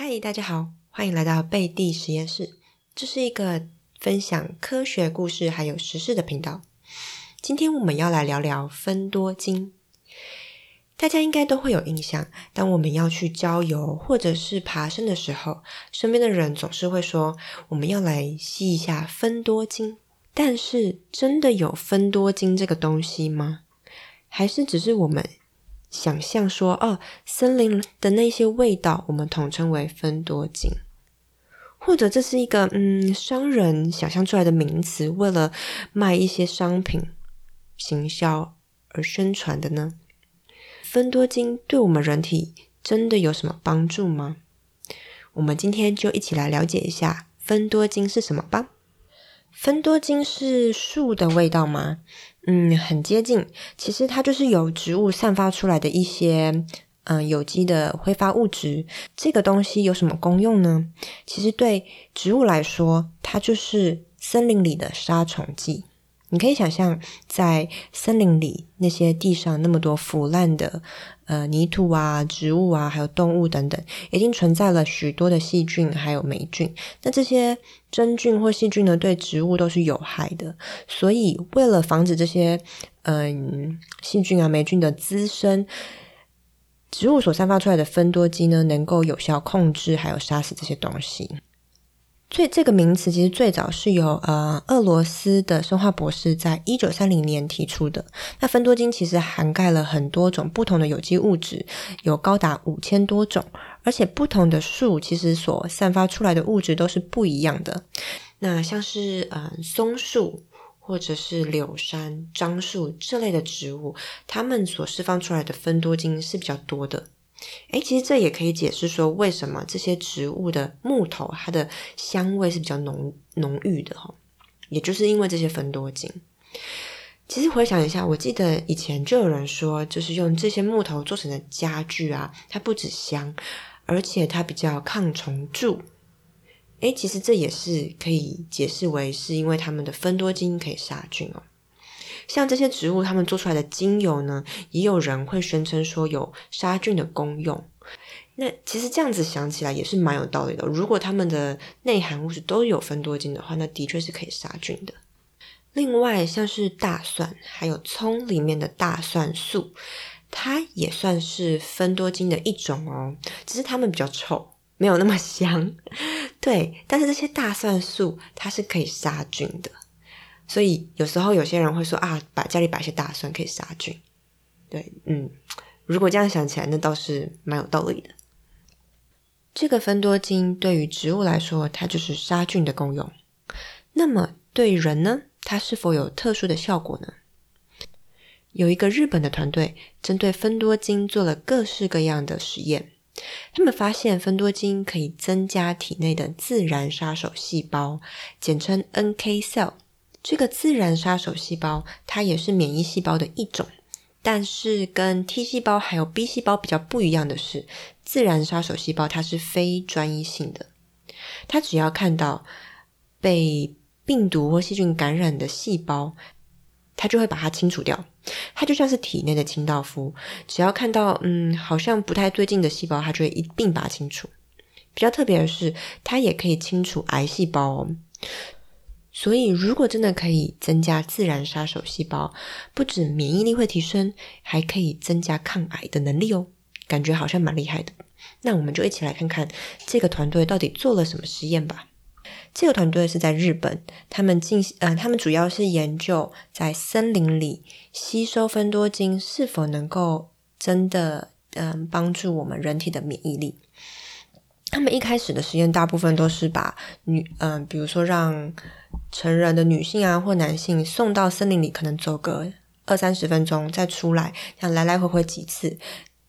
嗨，大家好，欢迎来到贝蒂实验室。这是一个分享科学故事还有时事的频道。今天我们要来聊聊分多精。大家应该都会有印象，当我们要去郊游或者是爬山的时候，身边的人总是会说我们要来吸一下分多精。但是，真的有分多精这个东西吗？还是只是我们想象说，哦，森林的那些味道，我们统称为分多精，或者这是一个嗯商人想象出来的名词，为了卖一些商品、行销而宣传的呢？分多精对我们人体真的有什么帮助吗？我们今天就一起来了解一下分多精是什么吧。分多精是树的味道吗？嗯，很接近。其实它就是由植物散发出来的一些嗯有机的挥发物质。这个东西有什么功用呢？其实对植物来说，它就是森林里的杀虫剂。你可以想象，在森林里那些地上那么多腐烂的呃泥土啊、植物啊，还有动物等等，已经存在了许多的细菌还有霉菌。那这些真菌或细菌呢，对植物都是有害的。所以，为了防止这些嗯细菌啊、霉菌的滋生，植物所散发出来的芬多精呢，能够有效控制还有杀死这些东西。最这个名词其实最早是由呃俄罗斯的生化博士在一九三零年提出的。那芬多精其实涵盖了很多种不同的有机物质，有高达五千多种，而且不同的树其实所散发出来的物质都是不一样的。那像是嗯松树或者是柳杉、樟树这类的植物，它们所释放出来的芬多精是比较多的。哎，其实这也可以解释说，为什么这些植物的木头它的香味是比较浓浓郁的哈，也就是因为这些芬多精。其实回想一下，我记得以前就有人说，就是用这些木头做成的家具啊，它不止香，而且它比较抗虫蛀。哎，其实这也是可以解释为是因为它们的芬多精可以杀菌哦。像这些植物，它们做出来的精油呢，也有人会宣称说有杀菌的功用。那其实这样子想起来也是蛮有道理的。如果它们的内含物质都有分多精的话，那的确是可以杀菌的。另外，像是大蒜还有葱里面的大蒜素，它也算是分多精的一种哦，只是它们比较臭，没有那么香。对，但是这些大蒜素它是可以杀菌的。所以有时候有些人会说啊，把家里摆些大蒜可以杀菌。对，嗯，如果这样想起来，那倒是蛮有道理的。这个芬多精对于植物来说，它就是杀菌的功用。那么对人呢，它是否有特殊的效果呢？有一个日本的团队针对芬多精做了各式各样的实验，他们发现芬多精可以增加体内的自然杀手细胞，简称 NK cell。这个自然杀手细胞，它也是免疫细胞的一种，但是跟 T 细胞还有 B 细胞比较不一样的是，自然杀手细胞它是非专一性的，它只要看到被病毒或细菌感染的细胞，它就会把它清除掉。它就像是体内的清道夫，只要看到嗯好像不太对劲的细胞，它就会一并把它清除。比较特别的是，它也可以清除癌细胞哦。所以，如果真的可以增加自然杀手细胞，不止免疫力会提升，还可以增加抗癌的能力哦，感觉好像蛮厉害的。那我们就一起来看看这个团队到底做了什么实验吧。这个团队是在日本，他们进呃，他们主要是研究在森林里吸收分多精是否能够真的嗯帮助我们人体的免疫力。他们一开始的实验大部分都是把女嗯，比如说让成人的女性啊或男性送到森林里，可能走个二三十分钟再出来，像来来回回几次，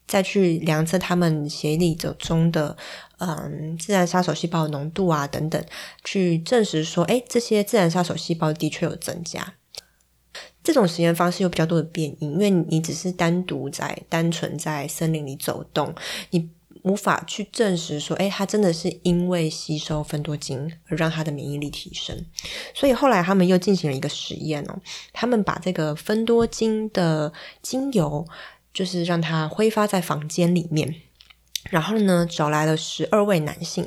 再去量测他们血液里中的嗯自然杀手细胞浓度啊等等，去证实说，哎，这些自然杀手细胞的确有增加。这种实验方式有比较多的变异，因为你只是单独在单纯在森林里走动，你。无法去证实说，哎，他真的是因为吸收芬多精而让他的免疫力提升。所以后来他们又进行了一个实验哦，他们把这个芬多精的精油，就是让它挥发在房间里面，然后呢，找来了十二位男性，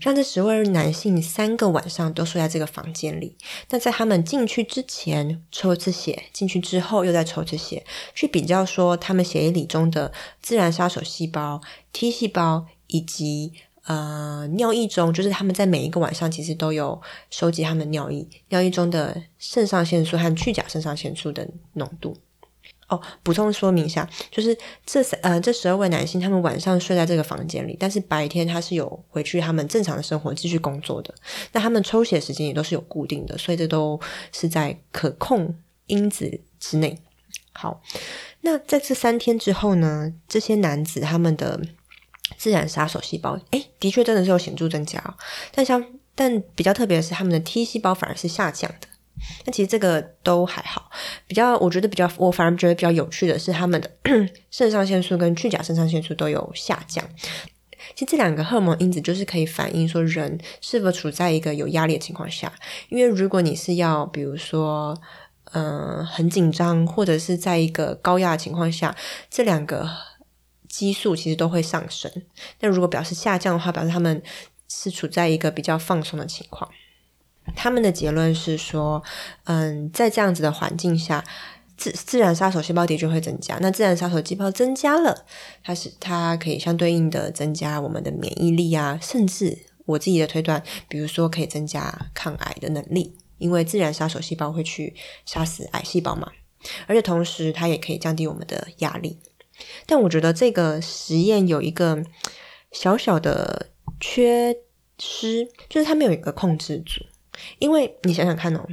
让这十位男性三个晚上都睡在这个房间里。那在他们进去之前抽一次血，进去之后又再抽一次血，去比较说他们血液里中的自然杀手细胞 T 细胞以及呃尿液中，就是他们在每一个晚上其实都有收集他们尿液，尿液中的肾上腺素和去甲肾上腺素的浓度。哦，补充说明一下，就是这三呃这十二位男性，他们晚上睡在这个房间里，但是白天他是有回去他们正常的生活继续工作的。那他们抽血时间也都是有固定的，所以这都是在可控因子之内。好，那在这三天之后呢，这些男子他们的自然杀手细胞，哎，的确真的是有显著增加，但相但比较特别的是，他们的 T 细胞反而是下降的。那其实这个都还好，比较我觉得比较我反而觉得比较有趣的是，他们的 肾上腺素跟去甲肾上腺素都有下降。其实这两个荷尔蒙因子就是可以反映说人是否处在一个有压力的情况下。因为如果你是要比如说嗯很紧张，或者是在一个高压的情况下，这两个激素其实都会上升。那如果表示下降的话，表示他们是处在一个比较放松的情况。他们的结论是说，嗯，在这样子的环境下，自自然杀手细胞的确会增加。那自然杀手细胞增加了，它是它可以相对应的增加我们的免疫力啊，甚至我自己的推断，比如说可以增加抗癌的能力，因为自然杀手细胞会去杀死癌细胞嘛。而且同时，它也可以降低我们的压力。但我觉得这个实验有一个小小的缺失，就是它没有一个控制组。因为你想想看哦，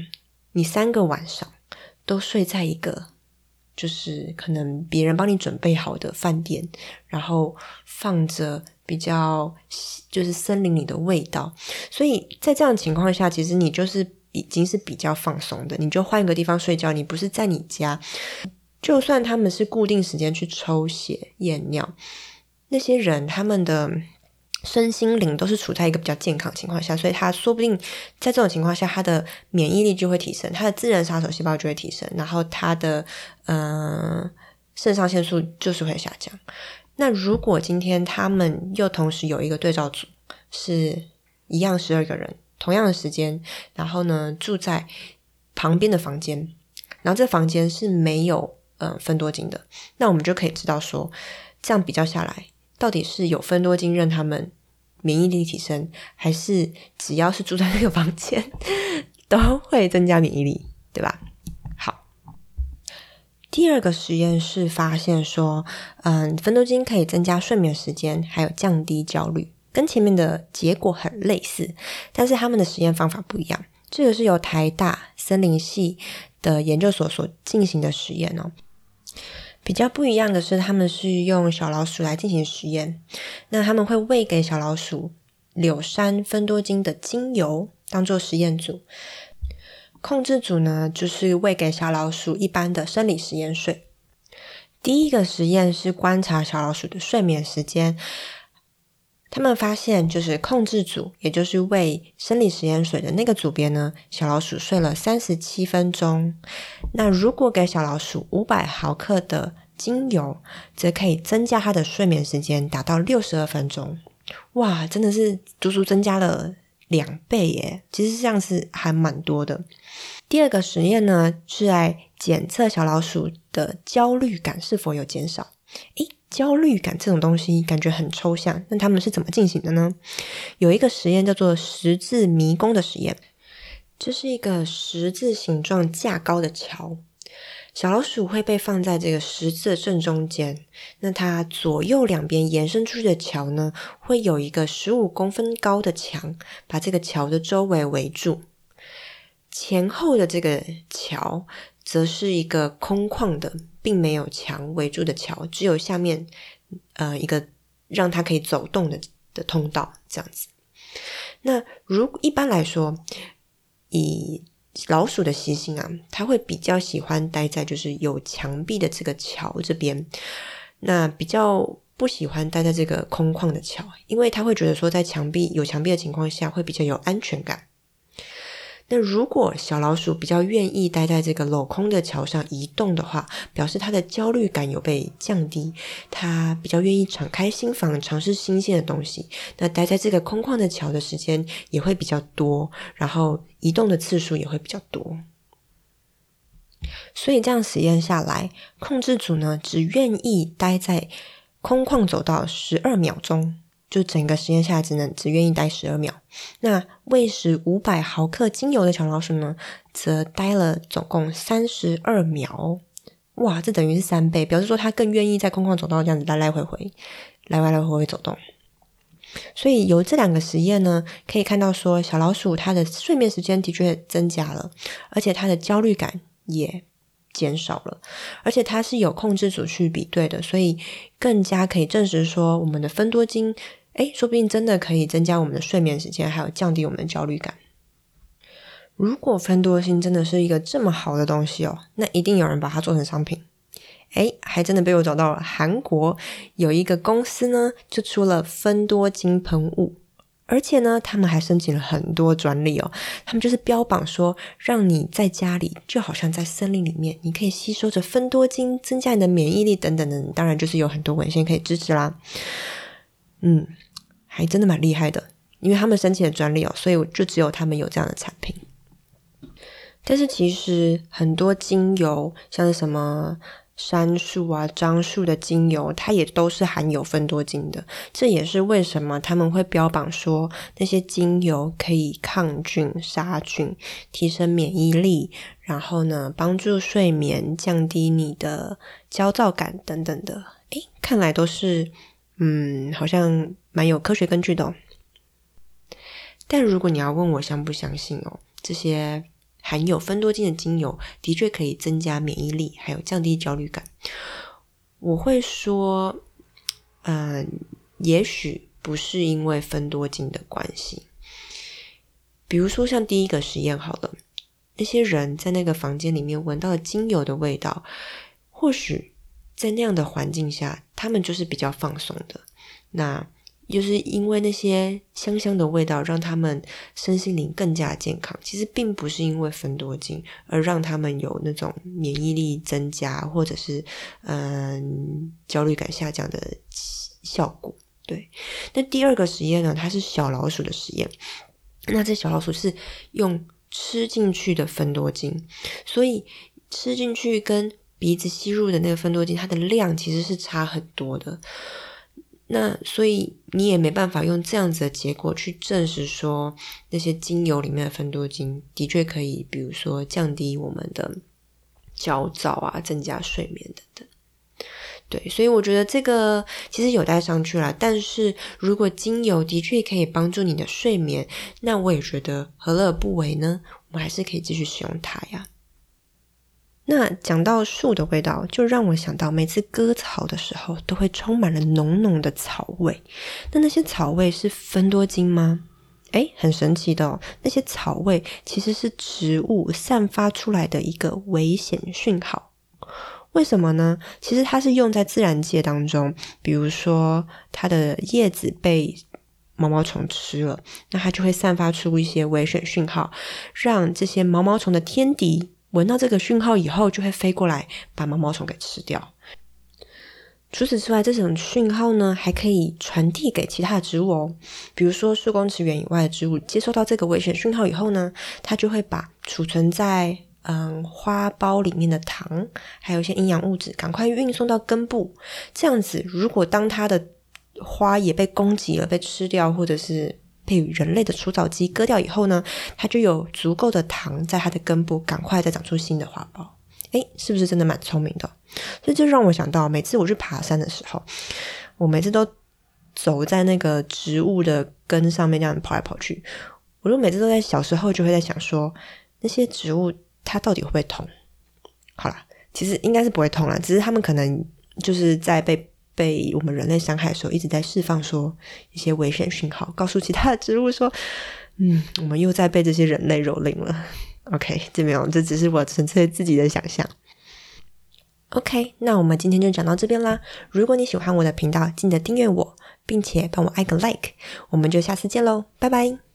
你三个晚上都睡在一个就是可能别人帮你准备好的饭店，然后放着比较就是森林里的味道，所以在这样的情况下，其实你就是已经是比较放松的。你就换一个地方睡觉，你不是在你家，就算他们是固定时间去抽血验尿，那些人他们的。身心灵都是处在一个比较健康情况下，所以他说不定在这种情况下，他的免疫力就会提升，他的自然杀手细胞就会提升，然后他的嗯肾上腺素就是会下降。那如果今天他们又同时有一个对照组，是一样十二个人，同样的时间，然后呢住在旁边的房间，然后这房间是没有嗯分多金的，那我们就可以知道说，这样比较下来。到底是有分多精让他们免疫力提升，还是只要是住在那个房间都会增加免疫力，对吧？好，第二个实验是发现说，嗯，分多精可以增加睡眠时间，还有降低焦虑，跟前面的结果很类似，但是他们的实验方法不一样。这个是由台大森林系的研究所所进行的实验哦。比较不一样的是，他们是用小老鼠来进行实验。那他们会喂给小老鼠柳杉分多精的精油，当做实验组；控制组呢，就是喂给小老鼠一般的生理实验水。第一个实验是观察小老鼠的睡眠时间。他们发现，就是控制组，也就是喂生理食盐水的那个组别呢，小老鼠睡了三十七分钟。那如果给小老鼠五百毫克的精油，则可以增加它的睡眠时间，达到六十二分钟。哇，真的是足足增加了两倍耶！其实这样是还蛮多的。第二个实验呢，是来检测小老鼠的焦虑感是否有减少。诶，焦虑感这种东西感觉很抽象，那他们是怎么进行的呢？有一个实验叫做十字迷宫的实验，这是一个十字形状架高的桥，小老鼠会被放在这个十字的正中间，那它左右两边延伸出去的桥呢，会有一个十五公分高的墙把这个桥的周围围住，前后的这个桥则是一个空旷的。并没有墙围住的桥，只有下面呃一个让它可以走动的的通道，这样子。那如一般来说，以老鼠的习性啊，它会比较喜欢待在就是有墙壁的这个桥这边，那比较不喜欢待在这个空旷的桥，因为它会觉得说在墙壁有墙壁的情况下会比较有安全感。那如果小老鼠比较愿意待在这个镂空的桥上移动的话，表示它的焦虑感有被降低，它比较愿意敞开心房，尝试新鲜的东西。那待在这个空旷的桥的时间也会比较多，然后移动的次数也会比较多。所以这样实验下来，控制组呢只愿意待在空旷走道十二秒钟。就整个实验下来，只能只愿意待十二秒。那喂食五百毫克精油的小老鼠呢，则待了总共三十二秒。哇，这等于是三倍，表示说它更愿意在空旷走道这样子来来回回、来来来回回走动。所以由这两个实验呢，可以看到说，小老鼠它的睡眠时间的确增加了，而且它的焦虑感也。减少了，而且它是有控制组去比对的，所以更加可以证实说，我们的分多精，哎，说不定真的可以增加我们的睡眠时间，还有降低我们的焦虑感。如果分多精真的是一个这么好的东西哦，那一定有人把它做成商品。哎，还真的被我找到了，韩国有一个公司呢，就出了分多精喷雾。而且呢，他们还申请了很多专利哦。他们就是标榜说，让你在家里就好像在森林里面，你可以吸收着分多精，增加你的免疫力等等的。当然，就是有很多文献可以支持啦。嗯，还真的蛮厉害的，因为他们申请了专利哦，所以就只有他们有这样的产品。但是其实很多精油，像是什么。杉树啊，樟树的精油，它也都是含有分多精的。这也是为什么他们会标榜说那些精油可以抗菌、杀菌、提升免疫力，然后呢，帮助睡眠、降低你的焦躁感等等的。诶，看来都是嗯，好像蛮有科学根据的哦。但如果你要问我相不相信哦，这些。含有分多精的精油的确可以增加免疫力，还有降低焦虑感。我会说，嗯，也许不是因为分多精的关系。比如说，像第一个实验好了，那些人在那个房间里面闻到了精油的味道，或许在那样的环境下，他们就是比较放松的。那就是因为那些香香的味道，让他们身心灵更加健康。其实并不是因为分多精而让他们有那种免疫力增加，或者是嗯焦虑感下降的效果。对，那第二个实验呢，它是小老鼠的实验。那这小老鼠是用吃进去的分多精，所以吃进去跟鼻子吸入的那个分多精，它的量其实是差很多的。那所以你也没办法用这样子的结果去证实说那些精油里面的分多精的确可以，比如说降低我们的焦躁啊，增加睡眠等等。对，所以我觉得这个其实有待商榷啦。但是如果精油的确可以帮助你的睡眠，那我也觉得何乐而不为呢？我们还是可以继续使用它呀。那讲到树的味道，就让我想到每次割草的时候，都会充满了浓浓的草味。那那些草味是分多精吗？诶，很神奇的哦，那些草味其实是植物散发出来的一个危险讯号。为什么呢？其实它是用在自然界当中，比如说它的叶子被毛毛虫吃了，那它就会散发出一些危险讯号，让这些毛毛虫的天敌。闻到这个讯号以后，就会飞过来把毛毛虫给吃掉。除此之外，这种讯号呢，还可以传递给其他的植物哦。比如说，数公尺远以外的植物接收到这个危险讯号以后呢，它就会把储存在嗯花苞里面的糖，还有一些营养物质，赶快运送到根部。这样子，如果当它的花也被攻击了、被吃掉，或者是被人类的除草机割掉以后呢，它就有足够的糖在它的根部，赶快再长出新的花苞。诶，是不是真的蛮聪明的？所以就让我想到，每次我去爬山的时候，我每次都走在那个植物的根上面，这样跑来跑去。我就每次都在小时候就会在想说，那些植物它到底会不会痛？好啦，其实应该是不会痛了，只是它们可能就是在被。被我们人类伤害的时候，一直在释放说一些危险讯号，告诉其他的植物说：“嗯，我们又在被这些人类蹂躏了。” OK，这没有，这只是我纯粹自己的想象。OK，那我们今天就讲到这边啦。如果你喜欢我的频道，记得订阅我，并且帮我按个 Like。我们就下次见喽，拜拜。